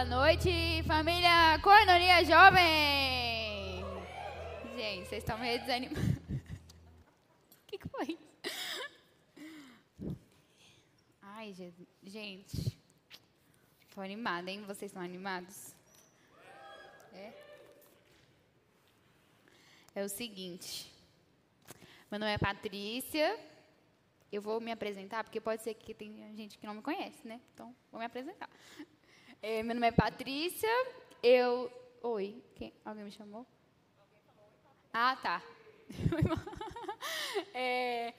Boa noite, família Cornoria Jovem! Gente, vocês estão meio desanimados. O que, que foi? Ai, gente. Estou animada, hein? Vocês estão animados? É? É o seguinte. Meu nome é Patrícia. Eu vou me apresentar, porque pode ser que tem gente que não me conhece, né? Então, vou me apresentar. É, meu nome é Patrícia. Eu. Oi. Quem? Alguém me chamou? Ah, tá. é,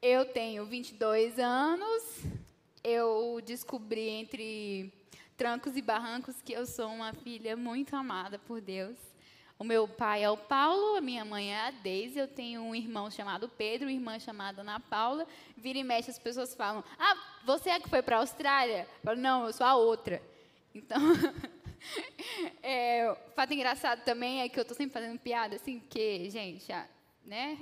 eu tenho 22 anos. Eu descobri entre trancos e barrancos que eu sou uma filha muito amada por Deus. O meu pai é o Paulo, a minha mãe é a Deise, eu tenho um irmão chamado Pedro, uma irmã chamada Ana Paula. Vira e mexe, as pessoas falam: Ah, você é que foi para a Austrália? Eu falo, não, eu sou a outra. Então, é, o fato engraçado também é que eu estou sempre fazendo piada, assim, porque, gente, a, né,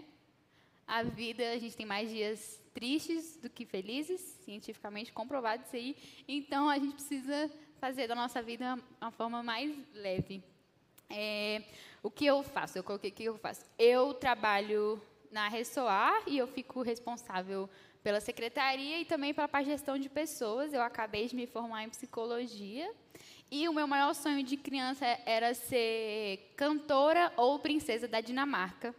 a vida, a gente tem mais dias tristes do que felizes, cientificamente comprovado isso aí. Então, a gente precisa fazer da nossa vida uma forma mais leve. É, o que eu faço? Eu coloquei o que eu faço. Eu trabalho na Ressoar e eu fico responsável pela secretaria e também pela parte de gestão de pessoas. Eu acabei de me formar em psicologia. E o meu maior sonho de criança era ser cantora ou princesa da Dinamarca,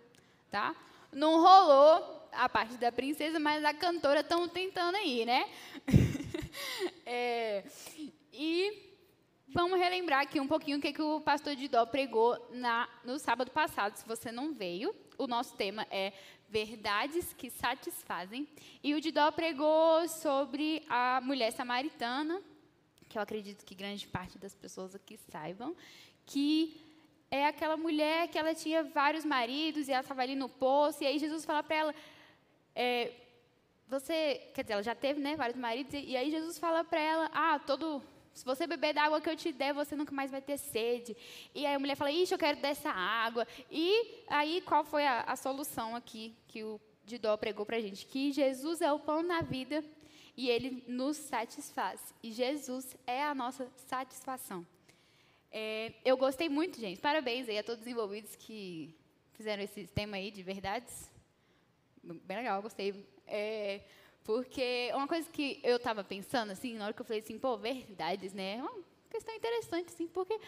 tá? Não rolou a parte da princesa, mas a cantora estão tentando aí, né? é, e Vamos relembrar aqui um pouquinho o que, que o pastor Didó pregou na, no sábado passado. Se você não veio, o nosso tema é verdades que satisfazem. E o Didó pregou sobre a mulher samaritana, que eu acredito que grande parte das pessoas aqui saibam, que é aquela mulher que ela tinha vários maridos e ela estava ali no poço, e aí Jesus fala para ela, é, você, quer dizer, ela já teve né, vários maridos, e, e aí Jesus fala para ela, ah, todo se você beber da água que eu te der, você nunca mais vai ter sede. E aí a mulher fala, ixi, eu quero dessa água. E aí qual foi a, a solução aqui que o Didó pregou para a gente? Que Jesus é o pão na vida e ele nos satisfaz. E Jesus é a nossa satisfação. É, eu gostei muito, gente. Parabéns aí a todos os envolvidos que fizeram esse tema aí de verdades. Bem legal, gostei. É, porque uma coisa que eu estava pensando, assim, na hora que eu falei assim, pô, verdades, né? É uma questão interessante, assim, porque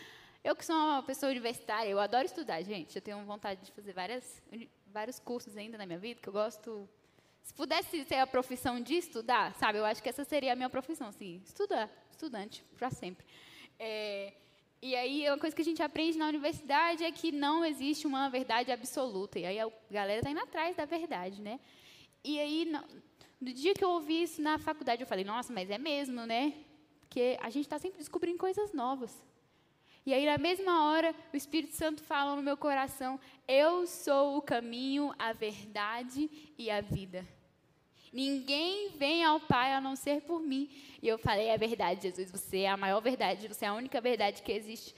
eu que sou uma pessoa universitária, eu adoro estudar, gente. Eu tenho vontade de fazer várias, vários cursos ainda na minha vida, que eu gosto... Se pudesse ser a profissão de estudar, sabe? Eu acho que essa seria a minha profissão, assim, estudar, estudante, para sempre. É, e aí, uma coisa que a gente aprende na universidade é que não existe uma verdade absoluta. E aí, a galera está indo atrás da verdade, né? E aí, não, no dia que eu ouvi isso na faculdade, eu falei, nossa, mas é mesmo, né? Porque a gente está sempre descobrindo coisas novas. E aí, na mesma hora, o Espírito Santo fala no meu coração: Eu sou o caminho, a verdade e a vida. Ninguém vem ao Pai a não ser por mim. E eu falei: É verdade, Jesus, você é a maior verdade, você é a única verdade que existe.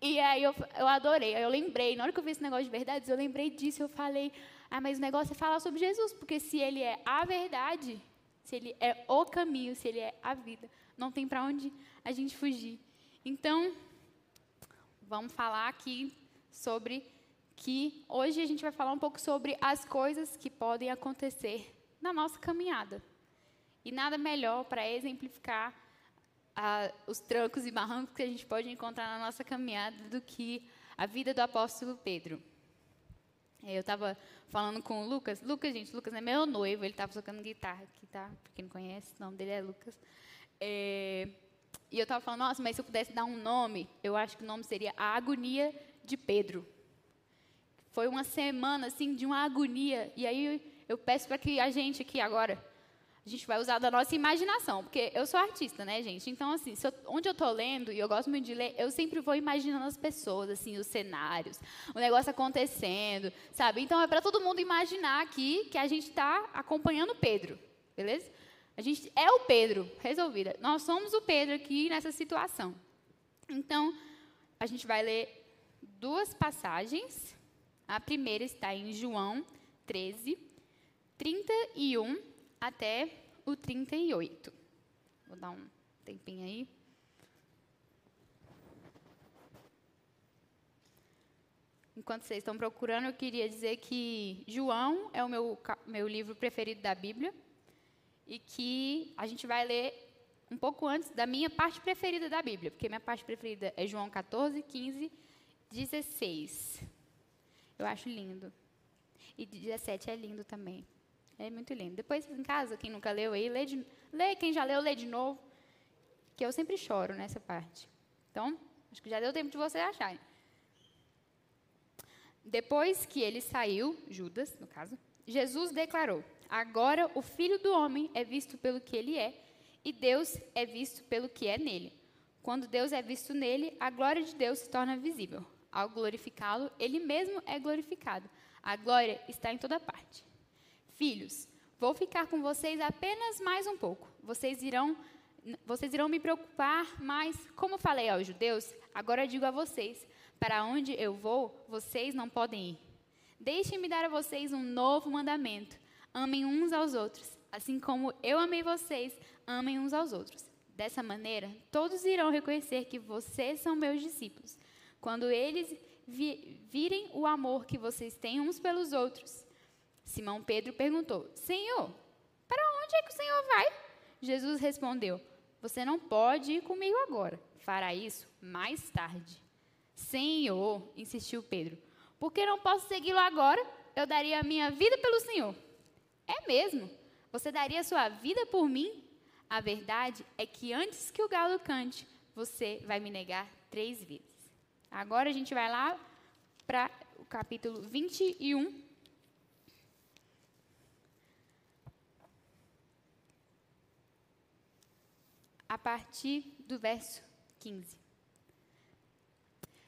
E aí eu, eu adorei, eu lembrei, na hora que eu vi esse negócio de verdades, eu lembrei disso, eu falei: ah, mas o negócio é falar sobre Jesus, porque se ele é a verdade, se ele é o caminho, se ele é a vida, não tem para onde a gente fugir. Então, vamos falar aqui sobre que hoje a gente vai falar um pouco sobre as coisas que podem acontecer na nossa caminhada. E nada melhor para exemplificar ah, os trancos e barrancos que a gente pode encontrar na nossa caminhada do que a vida do apóstolo Pedro. Eu estava falando com o Lucas. Lucas, gente, Lucas é meu noivo. Ele estava tocando guitarra aqui, tá? Para quem não conhece, o nome dele é Lucas. É, e eu estava falando, nossa, mas se eu pudesse dar um nome, eu acho que o nome seria A Agonia de Pedro. Foi uma semana, assim, de uma agonia. E aí eu peço para que a gente aqui agora a gente vai usar da nossa imaginação, porque eu sou artista, né, gente? Então, assim, eu, onde eu estou lendo, e eu gosto muito de ler, eu sempre vou imaginando as pessoas, assim, os cenários, o negócio acontecendo, sabe? Então, é para todo mundo imaginar aqui que a gente está acompanhando Pedro, beleza? A gente é o Pedro, resolvida. Nós somos o Pedro aqui nessa situação. Então, a gente vai ler duas passagens. A primeira está em João 13, 31 até o 38. Vou dar um tempinho aí. Enquanto vocês estão procurando, eu queria dizer que João é o meu, meu livro preferido da Bíblia e que a gente vai ler um pouco antes da minha parte preferida da Bíblia, porque minha parte preferida é João 14, 15, 16. Eu acho lindo. E 17 é lindo também. É muito lindo. Depois, em casa, quem nunca leu aí, lê, de, lê. Quem já leu, lê de novo. Que eu sempre choro nessa parte. Então, acho que já deu tempo de vocês acharem. Depois que ele saiu, Judas, no caso, Jesus declarou: Agora o filho do homem é visto pelo que ele é, e Deus é visto pelo que é nele. Quando Deus é visto nele, a glória de Deus se torna visível. Ao glorificá-lo, ele mesmo é glorificado. A glória está em toda parte. Filhos, vou ficar com vocês apenas mais um pouco. Vocês irão vocês irão me preocupar, mas como falei aos judeus, agora digo a vocês: para onde eu vou, vocês não podem ir. Deixem-me dar a vocês um novo mandamento: amem uns aos outros, assim como eu amei vocês, amem uns aos outros. Dessa maneira, todos irão reconhecer que vocês são meus discípulos, quando eles vi virem o amor que vocês têm uns pelos outros. Simão Pedro perguntou: Senhor, para onde é que o Senhor vai? Jesus respondeu: Você não pode ir comigo agora. Fará isso mais tarde. Senhor, insistiu Pedro, por que não posso segui-lo agora? Eu daria a minha vida pelo Senhor. É mesmo? Você daria a sua vida por mim? A verdade é que antes que o galo cante, você vai me negar três vezes. Agora a gente vai lá para o capítulo 21. A partir do verso 15.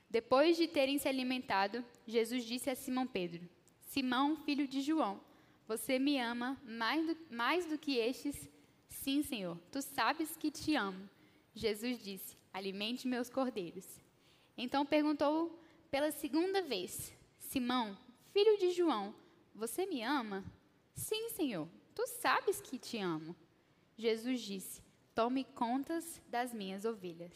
Depois de terem se alimentado, Jesus disse a Simão Pedro: Simão, filho de João, você me ama mais do, mais do que estes? Sim, Senhor, tu sabes que te amo. Jesus disse: Alimente meus cordeiros. Então perguntou pela segunda vez: Simão, filho de João, você me ama? Sim, Senhor, tu sabes que te amo. Jesus disse: Tome contas das minhas ovelhas.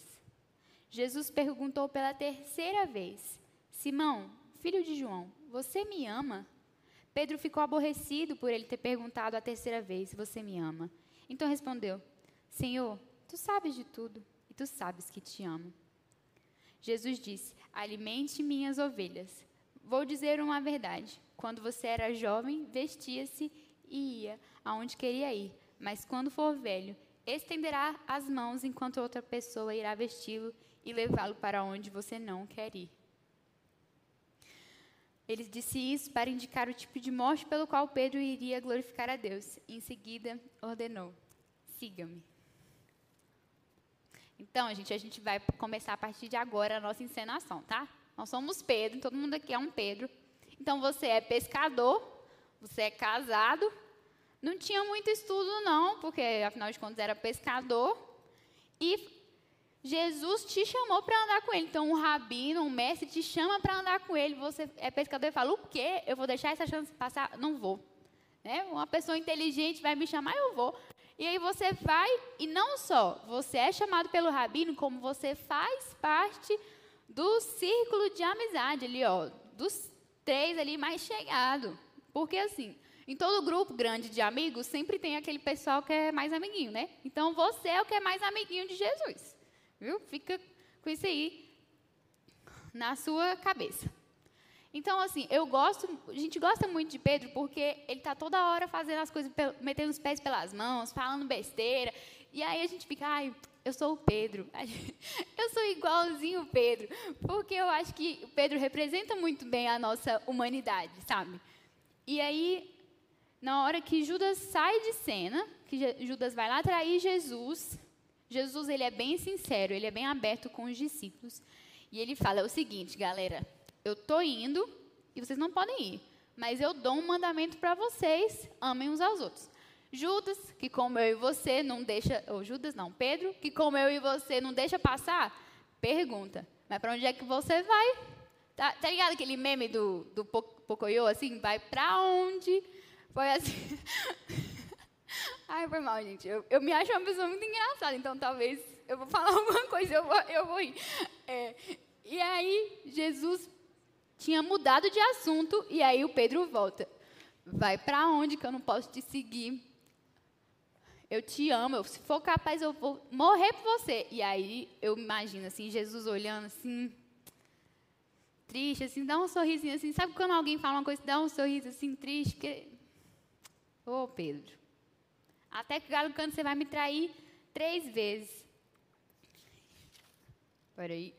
Jesus perguntou pela terceira vez: Simão, filho de João, você me ama? Pedro ficou aborrecido por ele ter perguntado a terceira vez: Você me ama? Então respondeu: Senhor, tu sabes de tudo e tu sabes que te amo. Jesus disse: Alimente minhas ovelhas. Vou dizer uma verdade. Quando você era jovem, vestia-se e ia aonde queria ir. Mas quando for velho, estenderá as mãos enquanto outra pessoa irá vesti-lo e levá-lo para onde você não quer ir. Ele disse isso para indicar o tipo de morte pelo qual Pedro iria glorificar a Deus. Em seguida, ordenou: siga-me. Então, gente, a gente vai começar a partir de agora a nossa encenação, tá? Nós somos Pedro, todo mundo aqui é um Pedro. Então, você é pescador, você é casado. Não tinha muito estudo, não, porque afinal de contas era pescador. E Jesus te chamou para andar com ele. Então, um rabino, um mestre te chama para andar com ele. Você é pescador e fala: o quê? Eu vou deixar essa chance passar? Não vou. Né? Uma pessoa inteligente vai me chamar, eu vou. E aí você vai, e não só você é chamado pelo rabino, como você faz parte do círculo de amizade ali, ó, dos três ali mais chegado. Porque assim, em todo grupo grande de amigos, sempre tem aquele pessoal que é mais amiguinho, né? Então você é o que é mais amiguinho de Jesus. Viu? Fica com isso aí na sua cabeça. Então, assim, eu gosto, a gente gosta muito de Pedro porque ele está toda hora fazendo as coisas, metendo os pés pelas mãos, falando besteira. E aí a gente fica, ai, eu sou o Pedro. Eu sou igualzinho o Pedro. Porque eu acho que o Pedro representa muito bem a nossa humanidade, sabe? E aí, na hora que Judas sai de cena, que Judas vai lá trair Jesus, Jesus ele é bem sincero, ele é bem aberto com os discípulos. E ele fala o seguinte, galera, eu tô indo e vocês não podem ir, mas eu dou um mandamento para vocês, amem uns aos outros. Judas, que como eu e você não deixa, ou Judas não, Pedro, que como eu e você não deixa passar, pergunta, mas para onde é que você vai? Tá, tá ligado aquele meme do, do Pocoyo, assim, vai para onde? Foi assim. Ai, foi mal, gente. Eu, eu me acho uma pessoa muito engraçada, então talvez eu vou falar alguma coisa, eu vou, eu vou ir. É, e aí, Jesus tinha mudado de assunto e aí o Pedro volta. Vai para onde que eu não posso te seguir? Eu te amo, eu, se for capaz eu vou morrer por você. E aí eu imagino assim, Jesus olhando assim, triste, assim, dá um sorrisinho assim. Sabe quando alguém fala uma coisa, dá um sorriso assim, triste? Porque... Ô, oh, Pedro, até que o galo canta, você vai me trair três vezes. Peraí.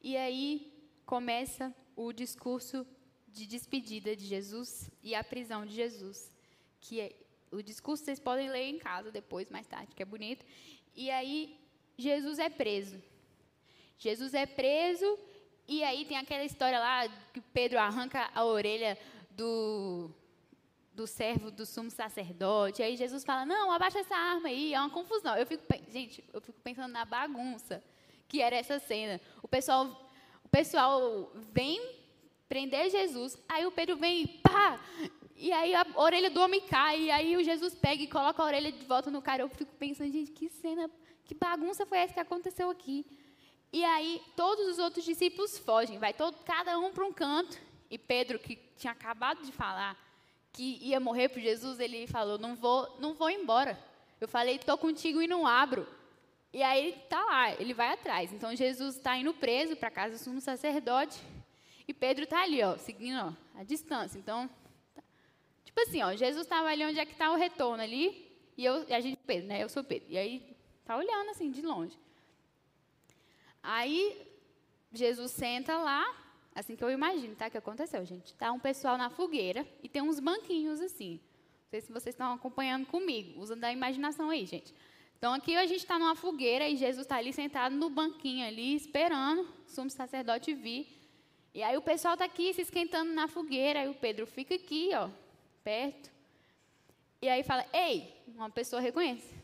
E aí começa o discurso de despedida de Jesus e a prisão de Jesus, que é o discurso vocês podem ler em casa depois, mais tarde, que é bonito. E aí Jesus é preso. Jesus é preso e aí tem aquela história lá que Pedro arranca a orelha do do servo do sumo sacerdote. Aí Jesus fala: "Não, abaixa essa arma aí". É uma confusão. Eu fico, gente, eu fico pensando na bagunça que era essa cena. O pessoal, o pessoal vem prender Jesus, aí o Pedro vem, pá, e aí a orelha do homem cai, e aí o Jesus pega e coloca a orelha de volta no cara. Eu fico pensando, gente, que cena, que bagunça foi essa que aconteceu aqui? E aí todos os outros discípulos fogem, vai todo, cada um para um canto. E Pedro, que tinha acabado de falar que ia morrer por Jesus, ele falou: "Não vou, não vou embora". Eu falei: "Tô contigo e não abro". E aí ele está lá, ele vai atrás. Então Jesus está indo preso para casa do sumo sacerdote. E Pedro está ali, ó, seguindo ó, a distância. Então, tá. tipo assim, ó, Jesus estava ali onde é que está o retorno ali. E eu, e a gente, Pedro, né? Eu sou Pedro. E aí tá olhando assim, de longe. Aí Jesus senta lá, assim que eu imagino, tá? Que aconteceu, gente? Tá um pessoal na fogueira e tem uns banquinhos assim. Não sei se vocês estão acompanhando comigo. Usando a imaginação aí, gente. Então aqui a gente está numa fogueira e Jesus está ali sentado no banquinho ali, esperando o sumo sacerdote vir. E aí o pessoal está aqui se esquentando na fogueira, aí o Pedro fica aqui, ó, perto. E aí fala, ei, uma pessoa reconhece.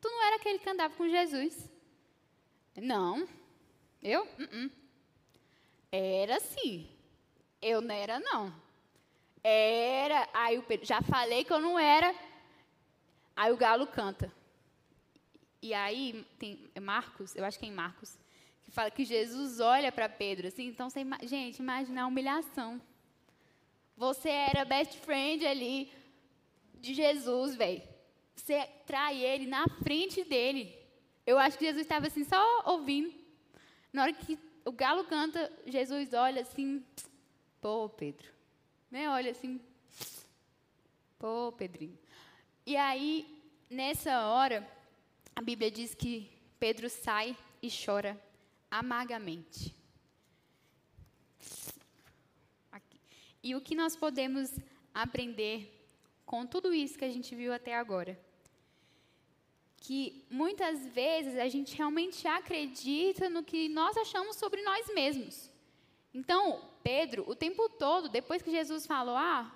Tu não era aquele que andava com Jesus? Não. Eu? Uh -uh. Era sim. Eu não era, não. Era. Aí o Pedro, já falei que eu não era. Aí o galo canta. E aí tem Marcos, eu acho que é em Marcos, que fala que Jesus olha para Pedro assim. Então, você, gente, imagina a humilhação. Você era best friend ali de Jesus, velho. Você trai ele na frente dele. Eu acho que Jesus estava assim, só ouvindo. Na hora que o galo canta, Jesus olha assim, pô, Pedro. Né? Olha assim, pô, Pedrinho. E aí, nessa hora, a Bíblia diz que Pedro sai e chora amargamente. Aqui. E o que nós podemos aprender com tudo isso que a gente viu até agora? Que muitas vezes a gente realmente acredita no que nós achamos sobre nós mesmos. Então, Pedro, o tempo todo, depois que Jesus falou, ah,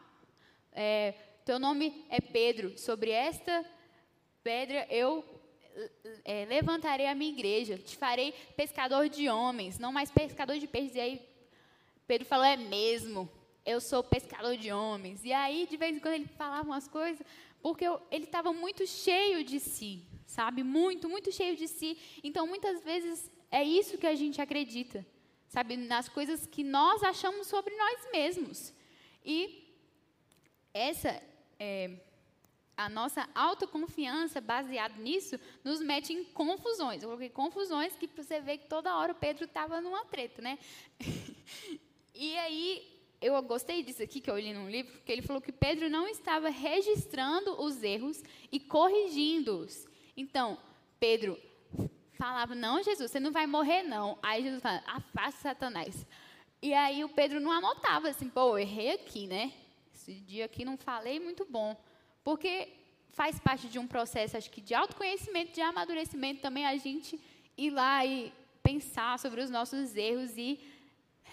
é, teu nome é Pedro, sobre esta pedra eu é, levantarei a minha igreja, te farei pescador de homens, não mais pescador de peixes. E aí Pedro falou, é mesmo, eu sou pescador de homens. E aí, de vez em quando, ele falava umas coisas, porque eu, ele estava muito cheio de si, sabe? Muito, muito cheio de si. Então, muitas vezes, é isso que a gente acredita, sabe? Nas coisas que nós achamos sobre nós mesmos. E essa é, a nossa autoconfiança baseada nisso nos mete em confusões. Eu coloquei confusões que você vê que toda hora o Pedro estava numa treta, né? e aí eu gostei disso aqui que eu li num livro, que ele falou que Pedro não estava registrando os erros e corrigindo-os. Então, Pedro falava: "Não, Jesus, você não vai morrer não". Aí Jesus fala: "Afasta Satanás". E aí o Pedro não anotava assim: "Pô, errei aqui, né? Esse dia aqui não falei muito bom". Porque faz parte de um processo, acho que de autoconhecimento, de amadurecimento também, a gente ir lá e pensar sobre os nossos erros e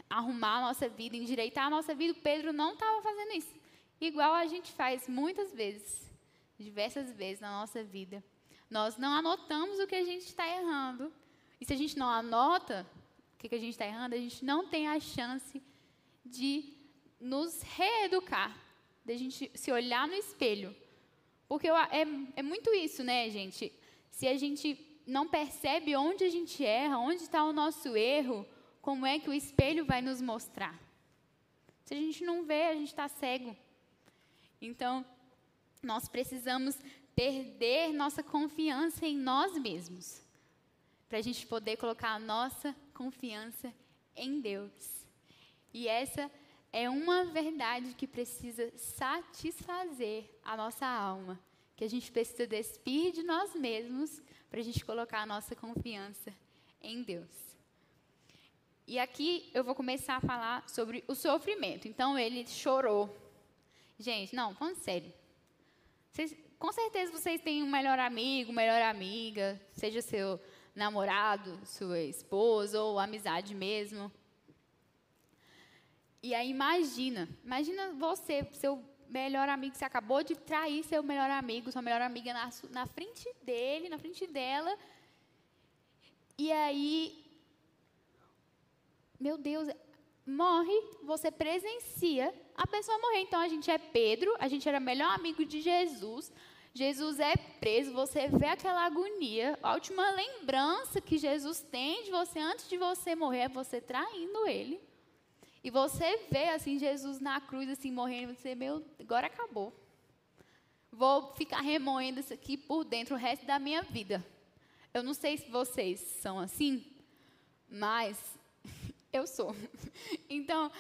arrumar a nossa vida, endireitar a nossa vida. O Pedro não estava fazendo isso. Igual a gente faz muitas vezes, diversas vezes na nossa vida. Nós não anotamos o que a gente está errando. E se a gente não anota o que, que a gente está errando, a gente não tem a chance de nos reeducar, de a gente se olhar no espelho porque é, é muito isso, né, gente? Se a gente não percebe onde a gente erra, onde está o nosso erro, como é que o espelho vai nos mostrar? Se a gente não vê, a gente está cego. Então, nós precisamos perder nossa confiança em nós mesmos, para a gente poder colocar a nossa confiança em Deus. E essa é uma verdade que precisa satisfazer a nossa alma, que a gente precisa despir de nós mesmos para a gente colocar a nossa confiança em Deus. E aqui eu vou começar a falar sobre o sofrimento. Então ele chorou. Gente, não, falando sério. Vocês, com certeza vocês têm um melhor amigo, melhor amiga, seja seu namorado, sua esposa ou amizade mesmo. E aí imagina, imagina você, seu melhor amigo, você acabou de trair seu melhor amigo, sua melhor amiga na, na frente dele, na frente dela. E aí, meu Deus, morre, você presencia a pessoa morrer. Então a gente é Pedro, a gente era melhor amigo de Jesus. Jesus é preso, você vê aquela agonia, a última lembrança que Jesus tem de você antes de você morrer é você traindo ele. E você vê assim Jesus na cruz assim morrendo, você meu, agora acabou. Vou ficar remoendo isso aqui por dentro o resto da minha vida. Eu não sei se vocês são assim, mas eu sou. Então,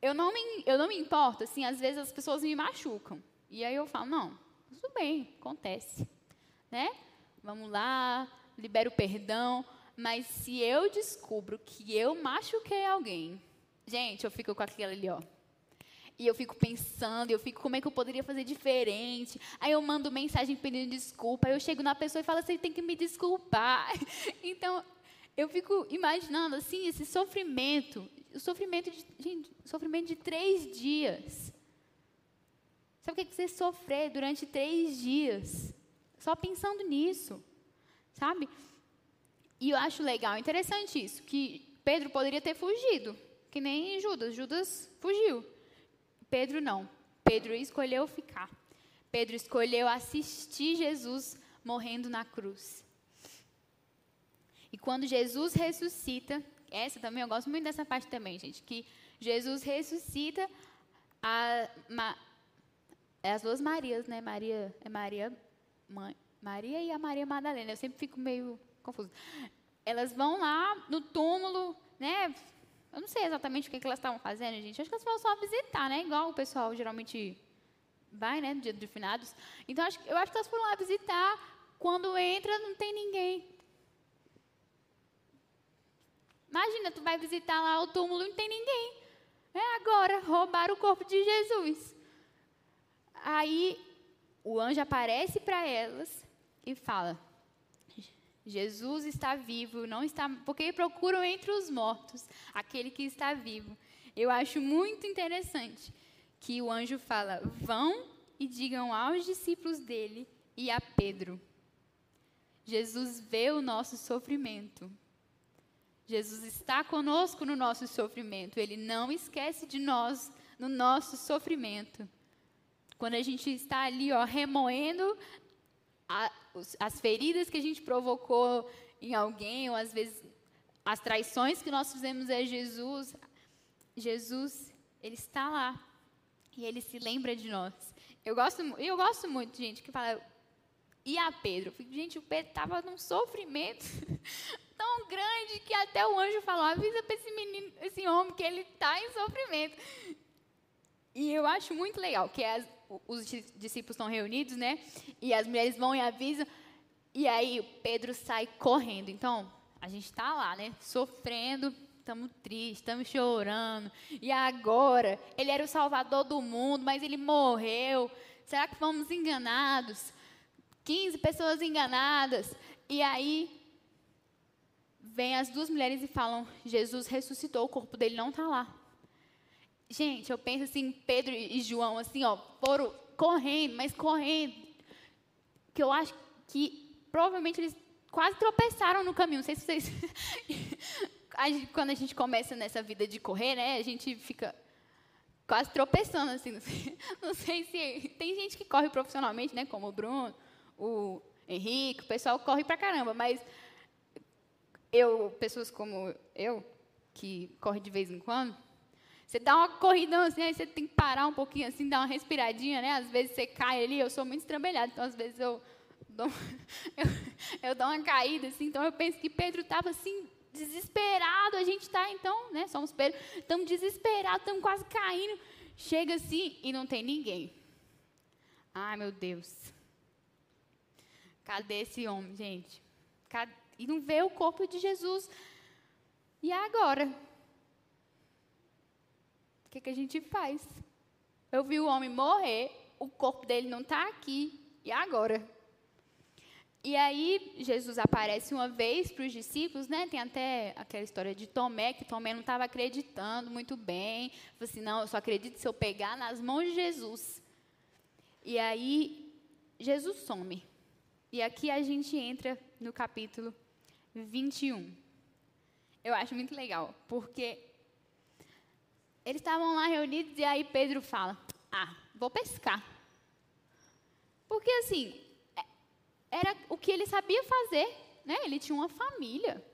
eu não me, eu não me importo, assim, às vezes as pessoas me machucam. E aí eu falo, não, tudo bem, acontece. Né? Vamos lá, libero perdão. Mas se eu descubro que eu machuquei alguém, Gente, eu fico com aquilo ali, ó. E eu fico pensando, eu fico, como é que eu poderia fazer diferente? Aí eu mando mensagem pedindo desculpa, aí eu chego na pessoa e falo, você tem que me desculpar. Então, eu fico imaginando, assim, esse sofrimento, o sofrimento de, gente, sofrimento de três dias. Sabe o que é você sofrer durante três dias? Só pensando nisso, sabe? E eu acho legal, interessante isso, que Pedro poderia ter fugido que nem Judas. Judas fugiu. Pedro não. Pedro escolheu ficar. Pedro escolheu assistir Jesus morrendo na cruz. E quando Jesus ressuscita, essa também eu gosto muito dessa parte também, gente, que Jesus ressuscita a, ma, é as duas Marias, né? Maria é Maria mãe, Maria e a Maria Madalena. Eu sempre fico meio confusa. Elas vão lá no túmulo, né? Eu não sei exatamente o que, que elas estavam fazendo, gente. Acho que elas foram só visitar, né? Igual o pessoal geralmente vai, né? No dia dos finados. Então, acho, eu acho que elas foram lá visitar. Quando entra, não tem ninguém. Imagina, tu vai visitar lá o túmulo e não tem ninguém. É agora, roubaram o corpo de Jesus. Aí, o anjo aparece para elas e fala: Jesus está vivo, não está, porque procuram entre os mortos aquele que está vivo. Eu acho muito interessante que o anjo fala: "Vão e digam aos discípulos dele e a Pedro". Jesus vê o nosso sofrimento. Jesus está conosco no nosso sofrimento. Ele não esquece de nós no nosso sofrimento. Quando a gente está ali, ó, remoendo a, as feridas que a gente provocou em alguém, ou às vezes as traições que nós fizemos a Jesus, Jesus, ele está lá e ele se lembra de nós. Eu gosto, eu gosto muito, gente, que fala e a Pedro. Gente, o Pedro estava num sofrimento tão grande que até o anjo falou: avisa para esse menino, esse homem, que ele está em sofrimento. E eu acho muito legal que as, os discípulos estão reunidos, né? E as mulheres vão e avisam. E aí Pedro sai correndo. Então, a gente está lá, né? Sofrendo, estamos tristes, estamos chorando. E agora? Ele era o salvador do mundo, mas ele morreu. Será que fomos enganados? 15 pessoas enganadas. E aí vem as duas mulheres e falam: Jesus ressuscitou, o corpo dele não está lá. Gente, eu penso assim, Pedro e João, assim, ó, foram correndo, mas correndo. Que eu acho que provavelmente eles quase tropeçaram no caminho. Não sei se vocês. quando a gente começa nessa vida de correr, né, a gente fica quase tropeçando, assim. Não sei, não sei se. Tem gente que corre profissionalmente, né, como o Bruno, o Henrique, o pessoal corre pra caramba, mas eu, pessoas como eu, que corre de vez em quando. Você dá uma corridão assim, aí você tem que parar um pouquinho assim, dar uma respiradinha, né? Às vezes você cai ali, eu sou muito estrambelhada, então às vezes eu dou, eu, eu dou uma caída assim, então eu penso que Pedro estava assim, desesperado, a gente está então, né? Somos Pedro, estamos desesperados, estamos quase caindo. Chega assim e não tem ninguém. Ai, meu Deus. Cadê esse homem, gente? Cadê? E não vê o corpo de Jesus. E agora? O que, que a gente faz? Eu vi o homem morrer, o corpo dele não está aqui. E agora? E aí, Jesus aparece uma vez para os discípulos, né? Tem até aquela história de Tomé, que Tomé não estava acreditando muito bem. Falou assim: não, eu só acredito se eu pegar nas mãos de Jesus. E aí, Jesus some. E aqui a gente entra no capítulo 21. Eu acho muito legal, porque eles estavam lá reunidos e aí Pedro fala: Ah, vou pescar. Porque assim, era o que ele sabia fazer, né? Ele tinha uma família,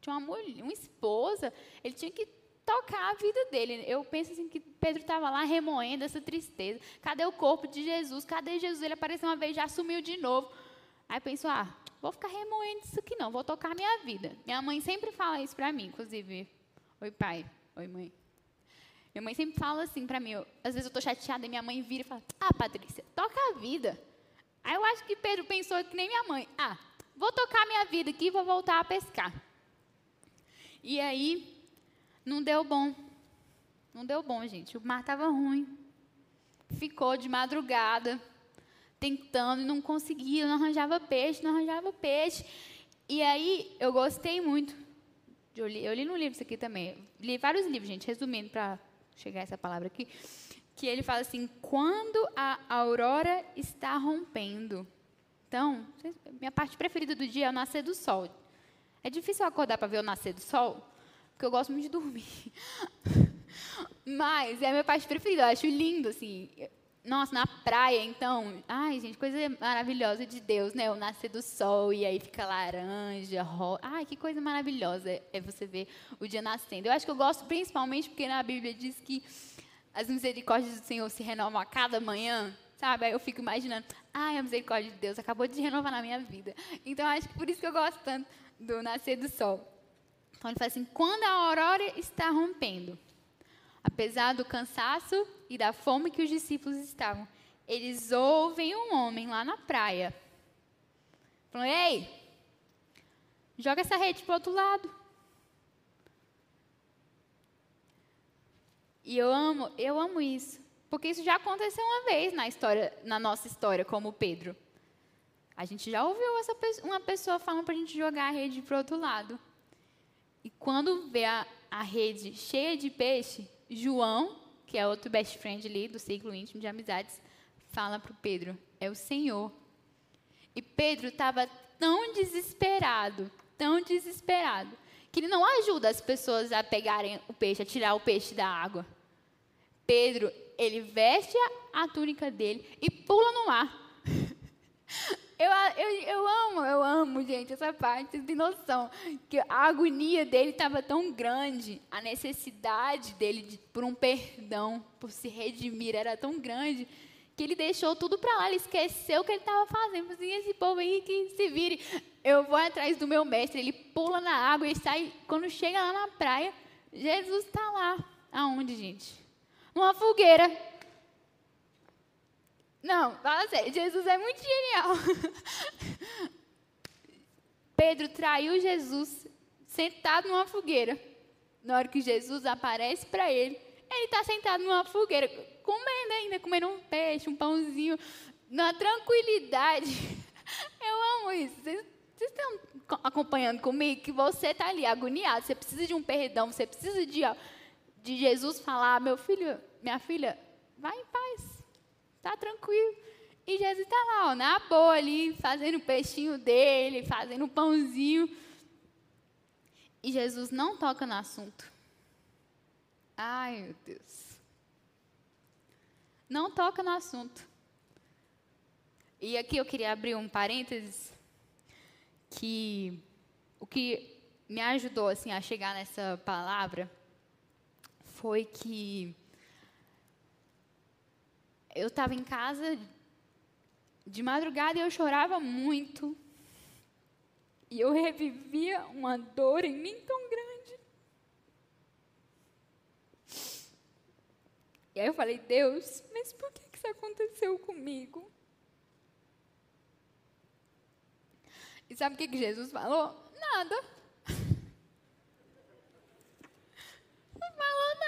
tinha uma mulher, uma esposa, ele tinha que tocar a vida dele. Eu penso assim que Pedro estava lá remoendo essa tristeza. Cadê o corpo de Jesus? Cadê Jesus? Ele apareceu uma vez, já sumiu de novo. Aí pensou, ah, vou ficar remoendo isso aqui não, vou tocar minha vida. Minha mãe sempre fala isso para mim, inclusive. Oi, pai. Oi, mãe. Minha mãe sempre fala assim para mim, eu, às vezes eu estou chateada e minha mãe vira e fala, ah, Patrícia, toca a vida. Aí eu acho que Pedro pensou que nem minha mãe. Ah, vou tocar minha vida aqui e vou voltar a pescar. E aí, não deu bom. Não deu bom, gente. O mar estava ruim. Ficou de madrugada, tentando e não conseguia, não arranjava peixe, não arranjava peixe. E aí, eu gostei muito. Eu li, eu li no livro isso aqui também. Li vários livros, gente, resumindo para chegar a essa palavra aqui que ele fala assim: quando a aurora está rompendo. Então, minha parte preferida do dia é o nascer do sol. É difícil acordar para ver o nascer do sol, porque eu gosto muito de dormir. Mas é a minha parte preferida, eu acho lindo, assim. Nossa, na praia, então, ai, gente, coisa maravilhosa de Deus, né? O nascer do sol e aí fica laranja, rosa. Ai, que coisa maravilhosa é você ver o dia nascendo. Eu acho que eu gosto principalmente porque na Bíblia diz que as misericórdias do Senhor se renovam a cada manhã, sabe? Aí eu fico imaginando, ai, a misericórdia de Deus acabou de renovar na minha vida. Então, acho que por isso que eu gosto tanto do nascer do sol. Então, ele fala assim: quando a aurora está rompendo, apesar do cansaço e da fome que os discípulos estavam, eles ouvem um homem lá na praia. Falando: ei, joga essa rede para o outro lado. E eu amo, eu amo isso, porque isso já aconteceu uma vez na história, na nossa história, como Pedro. A gente já ouviu essa, uma pessoa falando para a gente jogar a rede para o outro lado. E quando vê a, a rede cheia de peixe, João, que é outro best friend ali do ciclo íntimo de amizades, fala para o Pedro: é o Senhor. E Pedro estava tão desesperado, tão desesperado, que ele não ajuda as pessoas a pegarem o peixe, a tirar o peixe da água. Pedro, ele veste a, túnica dele e pula no mar. Eu, eu, eu amo, eu amo, gente, essa parte, vocês têm noção. Que a agonia dele estava tão grande, a necessidade dele de, por um perdão, por se redimir, era tão grande, que ele deixou tudo para lá, ele esqueceu o que ele estava fazendo. Assim, esse povo aí que se vire, eu vou atrás do meu mestre. Ele pula na água e sai, quando chega lá na praia, Jesus está lá. Aonde, gente? uma fogueira. Não, fala sério, Jesus é muito genial. Pedro traiu Jesus sentado numa fogueira. Na hora que Jesus aparece para ele, ele está sentado numa fogueira, comendo ainda, comendo um peixe, um pãozinho, na tranquilidade. Eu amo isso. Vocês, estão acompanhando comigo que você está ali agoniado, você precisa de um perdão, você precisa de, ó, de Jesus falar, meu filho, minha filha, vai em paz, tá tranquilo. E Jesus está lá, ó, na boa ali, fazendo o peixinho dele, fazendo o pãozinho. E Jesus não toca no assunto. Ai, meu Deus. Não toca no assunto. E aqui eu queria abrir um parênteses que o que me ajudou assim a chegar nessa palavra foi que eu estava em casa de madrugada e eu chorava muito. E eu revivia uma dor em mim tão grande. E aí eu falei, Deus, mas por que isso aconteceu comigo? E sabe o que, que Jesus falou? Nada. Não falou nada.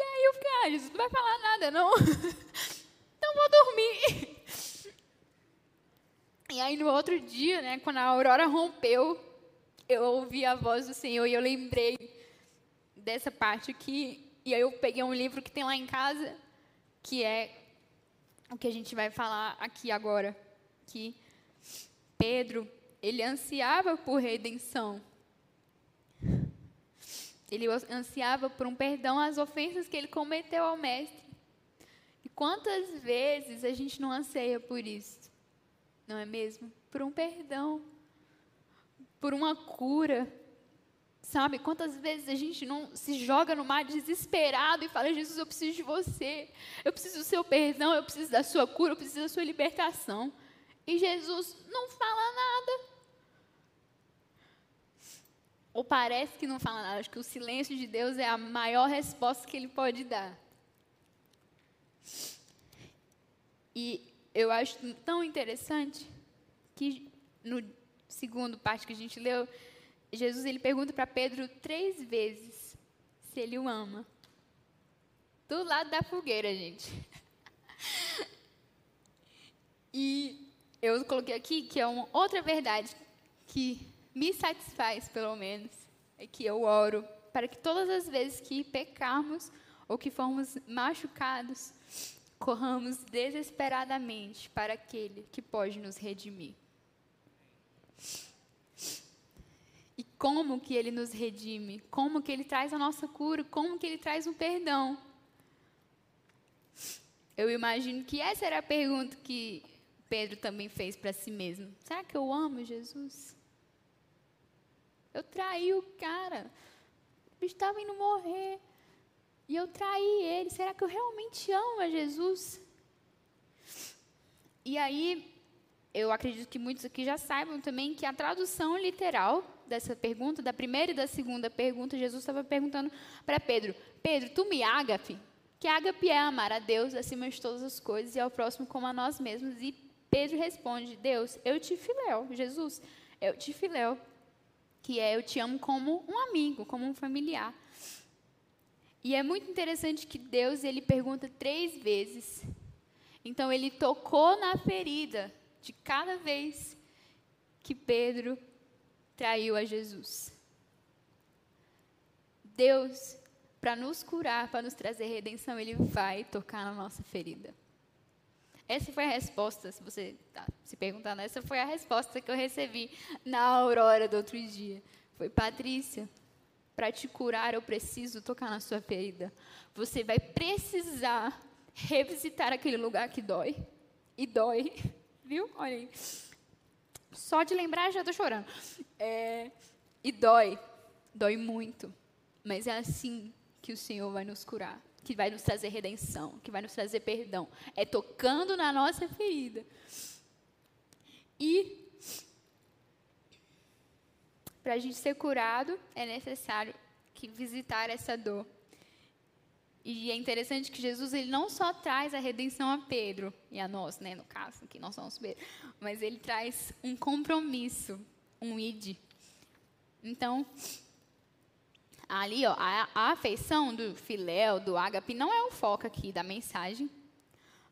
E aí eu fiquei, ah, Jesus não vai falar nada, não. Então vou dormir. E aí no outro dia, né, quando a aurora rompeu, eu ouvi a voz do Senhor e eu lembrei dessa parte aqui. E aí eu peguei um livro que tem lá em casa, que é o que a gente vai falar aqui agora, que Pedro, ele ansiava por redenção. Ele ansiava por um perdão às ofensas que ele cometeu ao mestre. E quantas vezes a gente não anseia por isso? Não é mesmo? Por um perdão, por uma cura. Sabe, quantas vezes a gente não se joga no mar desesperado e fala: Jesus, eu preciso de você, eu preciso do seu perdão, eu preciso da sua cura, eu preciso da sua libertação. E Jesus não fala nada. Ou parece que não fala nada. Acho que o silêncio de Deus é a maior resposta que ele pode dar. E eu acho tão interessante que no segundo parte que a gente leu, Jesus ele pergunta para Pedro três vezes se ele o ama. Do lado da fogueira, gente. E eu coloquei aqui que é uma outra verdade que me satisfaz, pelo menos, é que eu oro para que todas as vezes que pecarmos ou que formos machucados, corramos desesperadamente para aquele que pode nos redimir. E como que ele nos redime? Como que ele traz a nossa cura? Como que ele traz o um perdão? Eu imagino que essa era a pergunta que Pedro também fez para si mesmo. Será que eu amo Jesus? Eu traí o cara. Ele estava indo morrer. E eu traí ele. Será que eu realmente amo a Jesus? E aí, eu acredito que muitos aqui já saibam também que a tradução literal dessa pergunta, da primeira e da segunda pergunta, Jesus estava perguntando para Pedro: Pedro, tu me ágape? Que ágape é amar a Deus acima de todas as coisas e ao próximo como a nós mesmos. E Pedro responde: Deus, eu te filéu. Jesus, eu te filéu. Que é eu te amo como um amigo, como um familiar. E é muito interessante que Deus ele pergunta três vezes. Então ele tocou na ferida de cada vez que Pedro traiu a Jesus. Deus, para nos curar, para nos trazer redenção, ele vai tocar na nossa ferida. Essa foi a resposta, se você está se perguntando, essa foi a resposta que eu recebi na aurora do outro dia. Foi, Patrícia, para te curar eu preciso tocar na sua ferida. Você vai precisar revisitar aquele lugar que dói. E dói, viu? Olha aí. Só de lembrar já estou chorando. É, e dói, dói muito. Mas é assim que o Senhor vai nos curar que vai nos trazer redenção, que vai nos trazer perdão. É tocando na nossa ferida. E para a gente ser curado, é necessário que visitar essa dor. E é interessante que Jesus ele não só traz a redenção a Pedro e a nós, né, no caso, que nós somos Pedro, mas ele traz um compromisso, um id. Então, ali, ó, a, a afeição do filéu, do ágape, não é o foco aqui da mensagem,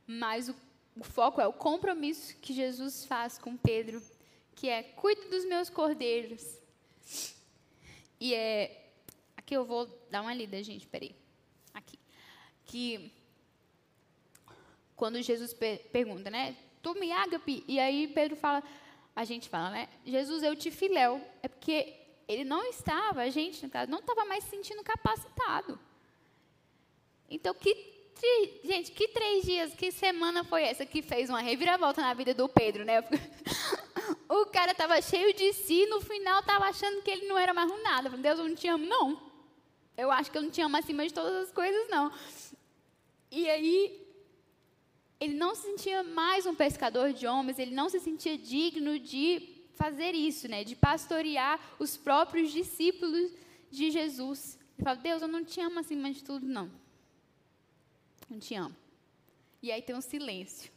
mas o, o foco é o compromisso que Jesus faz com Pedro, que é cuide dos meus cordeiros. E é aqui eu vou dar uma lida, gente, peraí. Aqui. Que quando Jesus pergunta, né? Tu me ágape? E aí Pedro fala, a gente fala, né? Jesus, eu te filéu. É porque ele não estava, a gente, no caso, não estava mais se sentindo capacitado. Então, que Gente, que três dias, que semana foi essa que fez uma reviravolta na vida do Pedro, né? O cara estava cheio de si, no final estava achando que ele não era mais um nada. Deus, eu não te amo, não. Eu acho que eu não te amo acima de todas as coisas, não. E aí, ele não se sentia mais um pescador de homens, ele não se sentia digno de fazer isso, né? De pastorear os próprios discípulos de Jesus. Ele fala, Deus, eu não te amo acima de tudo, não. Não te amo. E aí tem um silêncio.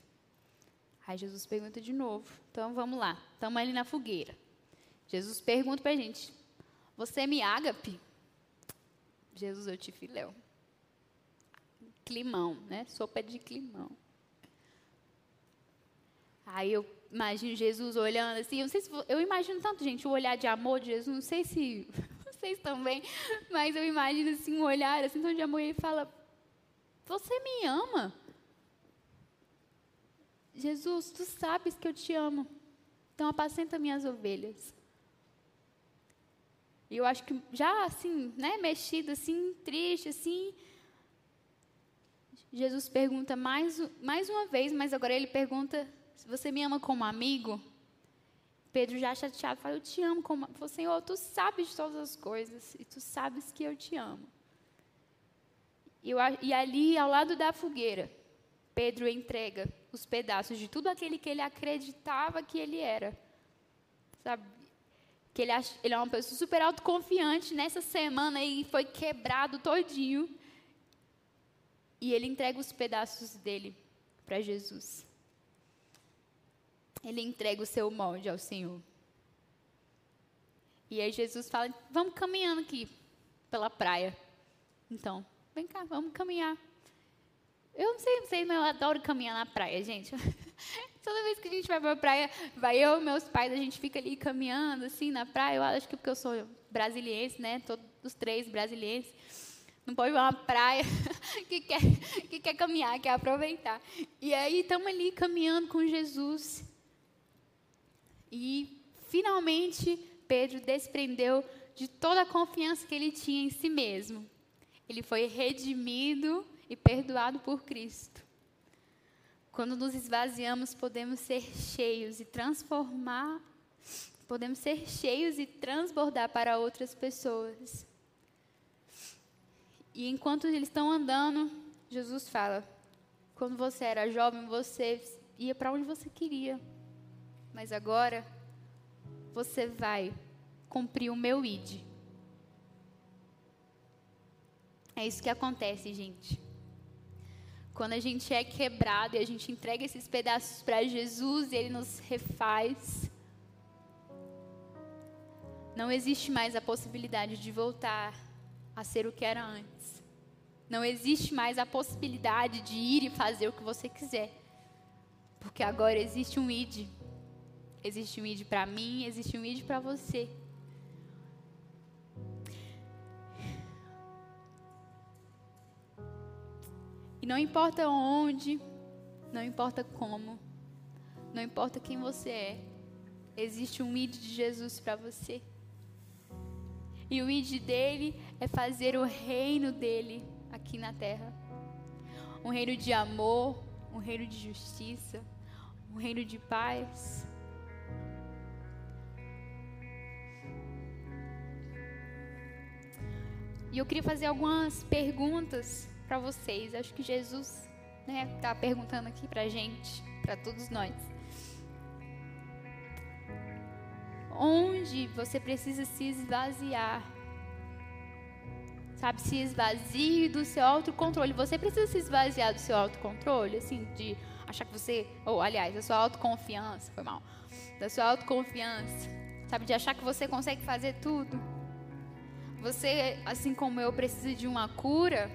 Aí Jesus pergunta de novo. Então vamos lá. Estamos ali na fogueira. Jesus pergunta para a gente: Você me ágape? Jesus, eu te filéu. Climão, né? Sopa de climão. Aí eu imagino Jesus olhando assim. Eu, se, eu imagino tanto, gente, o olhar de amor de Jesus. Não sei se vocês também, mas eu imagino assim um olhar assim, tão de amor. E ele fala: Você me ama? Jesus, tu sabes que eu te amo. Então apacenta minhas ovelhas. E eu acho que já assim, né, mexido assim, triste assim, Jesus pergunta mais, mais uma vez, mas agora ele pergunta se você me ama como amigo. Pedro já chateado fala, eu te amo como, falo, Senhor, tu sabes de todas as coisas e tu sabes que eu te amo. E, eu, e ali, ao lado da fogueira, Pedro entrega os pedaços de tudo aquele que ele acreditava que ele era. Sabe? Que ele, ele é uma pessoa super autoconfiante nessa semana e foi quebrado todinho. E ele entrega os pedaços dele para Jesus. Ele entrega o seu molde ao Senhor. E aí Jesus fala: Vamos caminhando aqui pela praia. Então, vem cá, vamos caminhar. Eu não sei vocês, mas eu adoro caminhar na praia, gente. Toda vez que a gente vai para a praia, vai eu e meus pais, a gente fica ali caminhando, assim, na praia. Eu acho que porque eu sou brasiliense, né? Todos os três brasileiros. Não pode ir uma praia que quer, que quer caminhar, quer aproveitar. E aí estamos ali caminhando com Jesus. E finalmente Pedro desprendeu de toda a confiança que ele tinha em si mesmo. Ele foi redimido e perdoado por Cristo. Quando nos esvaziamos, podemos ser cheios e transformar, podemos ser cheios e transbordar para outras pessoas. E enquanto eles estão andando, Jesus fala: quando você era jovem, você ia para onde você queria, mas agora você vai cumprir o meu id. É isso que acontece, gente. Quando a gente é quebrado e a gente entrega esses pedaços para Jesus e Ele nos refaz, não existe mais a possibilidade de voltar a ser o que era antes. Não existe mais a possibilidade de ir e fazer o que você quiser. Porque agora existe um id. Existe um id para mim, existe um id para você. E não importa onde, não importa como, não importa quem você é, existe um id de Jesus para você. E o id dele é fazer o reino dele aqui na terra. Um reino de amor, um reino de justiça, um reino de paz. E eu queria fazer algumas perguntas para vocês. Acho que Jesus está né, tá perguntando aqui para gente, para todos nós. Onde você precisa se esvaziar? Sabe, se esvazie do seu autocontrole. Você precisa se esvaziar do seu autocontrole, assim, de achar que você, ou aliás, da sua autoconfiança, foi mal, da sua autoconfiança, sabe, de achar que você consegue fazer tudo. Você, assim como eu, precisa de uma cura.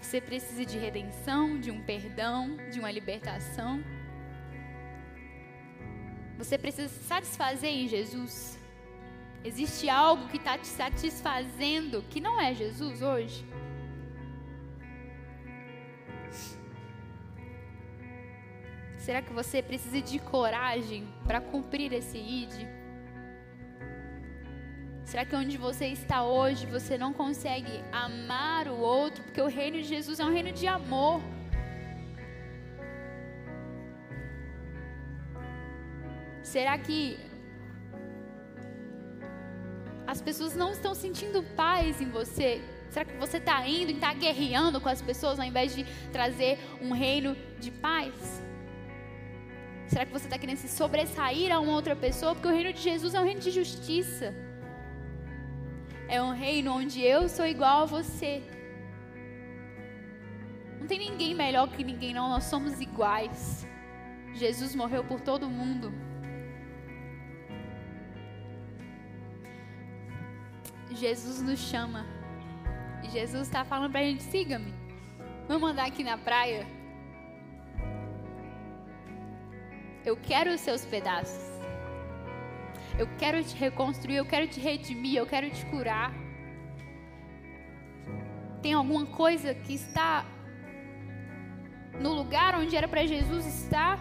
Você precisa de redenção, de um perdão, de uma libertação. Você precisa se satisfazer em Jesus. Existe algo que está te satisfazendo que não é Jesus hoje? Será que você precisa de coragem para cumprir esse ID? Será que onde você está hoje você não consegue amar o outro? Porque o reino de Jesus é um reino de amor. Será que as pessoas não estão sentindo paz em você? Será que você está indo e está guerreando com as pessoas ao invés de trazer um reino de paz? Será que você está querendo se sobressair a uma outra pessoa? Porque o reino de Jesus é um reino de justiça. É um reino onde eu sou igual a você. Não tem ninguém melhor que ninguém, não. Nós somos iguais. Jesus morreu por todo mundo. Jesus nos chama. Jesus está falando para a gente: siga-me. Vamos andar aqui na praia? Eu quero os seus pedaços. Eu quero te reconstruir, eu quero te redimir, eu quero te curar. Tem alguma coisa que está no lugar onde era para Jesus estar?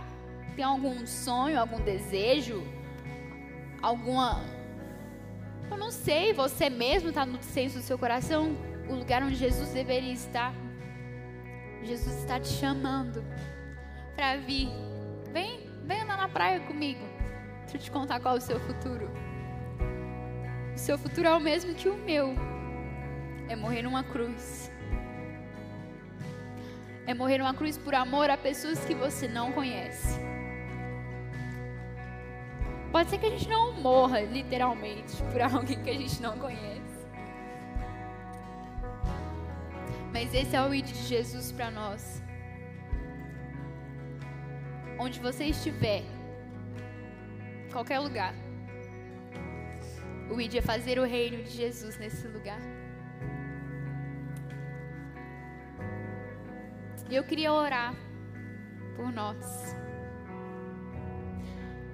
Tem algum sonho, algum desejo, alguma eu não sei, você mesmo está no senso do seu coração, o lugar onde Jesus deveria estar. Jesus está te chamando para vir. Vem, vem andar na praia comigo. Deixa eu te contar qual é o seu futuro. O seu futuro é o mesmo que o meu. É morrer numa cruz. É morrer numa cruz por amor a pessoas que você não conhece. Pode ser que a gente não morra, literalmente, por alguém que a gente não conhece. Mas esse é o ID de Jesus para nós. Onde você estiver, qualquer lugar, o ID é fazer o reino de Jesus nesse lugar. E eu queria orar por nós.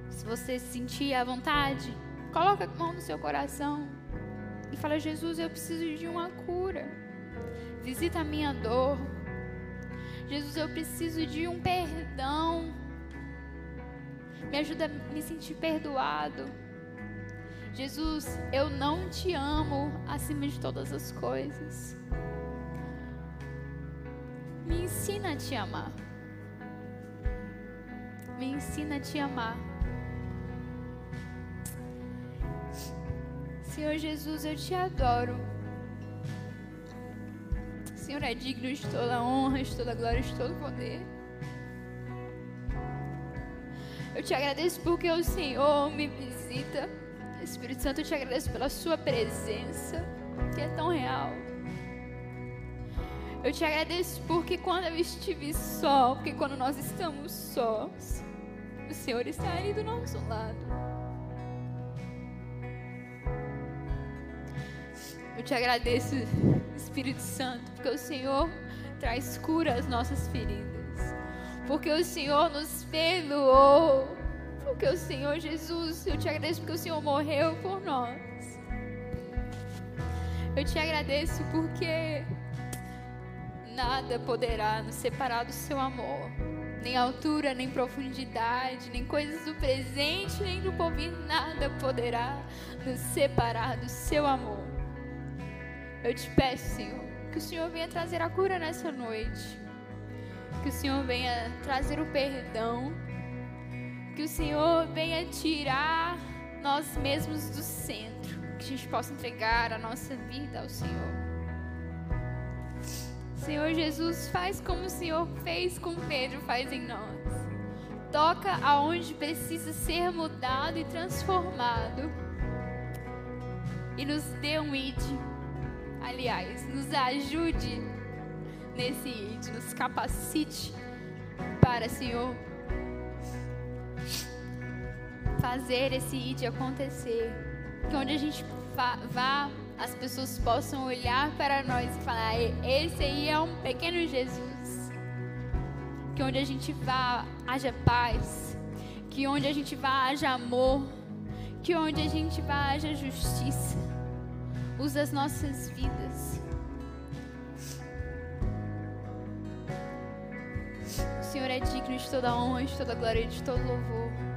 Se você se sentir à vontade, coloca a mão no seu coração e fala: Jesus, eu preciso de uma cura. Visita a minha dor. Jesus, eu preciso de um perdão. Me ajuda a me sentir perdoado. Jesus, eu não te amo acima de todas as coisas. Me ensina a te amar. Me ensina a te amar. Senhor Jesus, eu te adoro. Senhor é digno de toda honra, de toda glória, de todo poder. Eu te agradeço porque o Senhor me visita. Espírito Santo, eu te agradeço pela sua presença, que é tão real. Eu te agradeço porque quando eu estive só, porque quando nós estamos sós, o Senhor está ali do nosso lado. Eu te agradeço, Espírito Santo, porque o Senhor traz cura às nossas feridas. Porque o Senhor nos perdoou. Porque o Senhor Jesus, eu te agradeço porque o Senhor morreu por nós. Eu te agradeço porque nada poderá nos separar do seu amor. Nem altura, nem profundidade, nem coisas do presente, nem do porvir, nada poderá nos separar do seu amor. Eu te peço, Senhor, que o Senhor venha trazer a cura nessa noite. Que o Senhor venha trazer o perdão. Que o Senhor venha tirar nós mesmos do centro. Que a gente possa entregar a nossa vida ao Senhor. Senhor Jesus, faz como o Senhor fez com Pedro, faz em nós. Toca aonde precisa ser mudado e transformado. E nos dê um id aliás, nos ajude nesse ID, nos capacite para, Senhor, fazer esse ID acontecer. Que onde a gente vá, as pessoas possam olhar para nós e falar: esse aí é um pequeno Jesus. Que onde a gente vá, haja paz. Que onde a gente vá, haja amor. Que onde a gente vá, haja justiça usa as nossas vidas. O Senhor é digno de toda honra, de toda glória e de todo louvor.